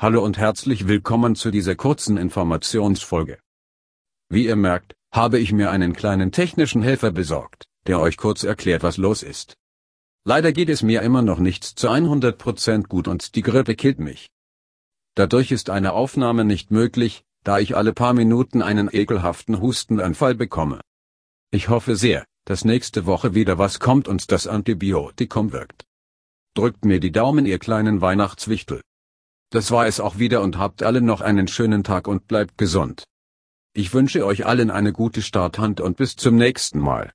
Hallo und herzlich willkommen zu dieser kurzen Informationsfolge. Wie ihr merkt, habe ich mir einen kleinen technischen Helfer besorgt, der euch kurz erklärt, was los ist. Leider geht es mir immer noch nicht zu 100% gut und die Grippe killt mich. Dadurch ist eine Aufnahme nicht möglich, da ich alle paar Minuten einen ekelhaften Hustenanfall bekomme. Ich hoffe sehr, dass nächste Woche wieder was kommt und das Antibiotikum wirkt. Drückt mir die Daumen ihr kleinen Weihnachtswichtel. Das war es auch wieder und habt alle noch einen schönen Tag und bleibt gesund. Ich wünsche euch allen eine gute Starthand und bis zum nächsten Mal.